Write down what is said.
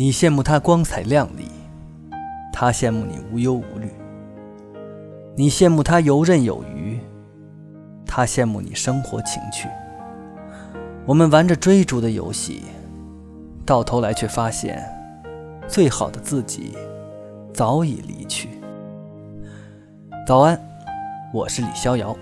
你羡慕他光彩亮丽他羡慕你无忧无虑你羡慕他游刃有余他羡慕你生活情趣。我们玩着追逐的游戏到头来却发现最好的自己早已离去。早安我是李逍遥。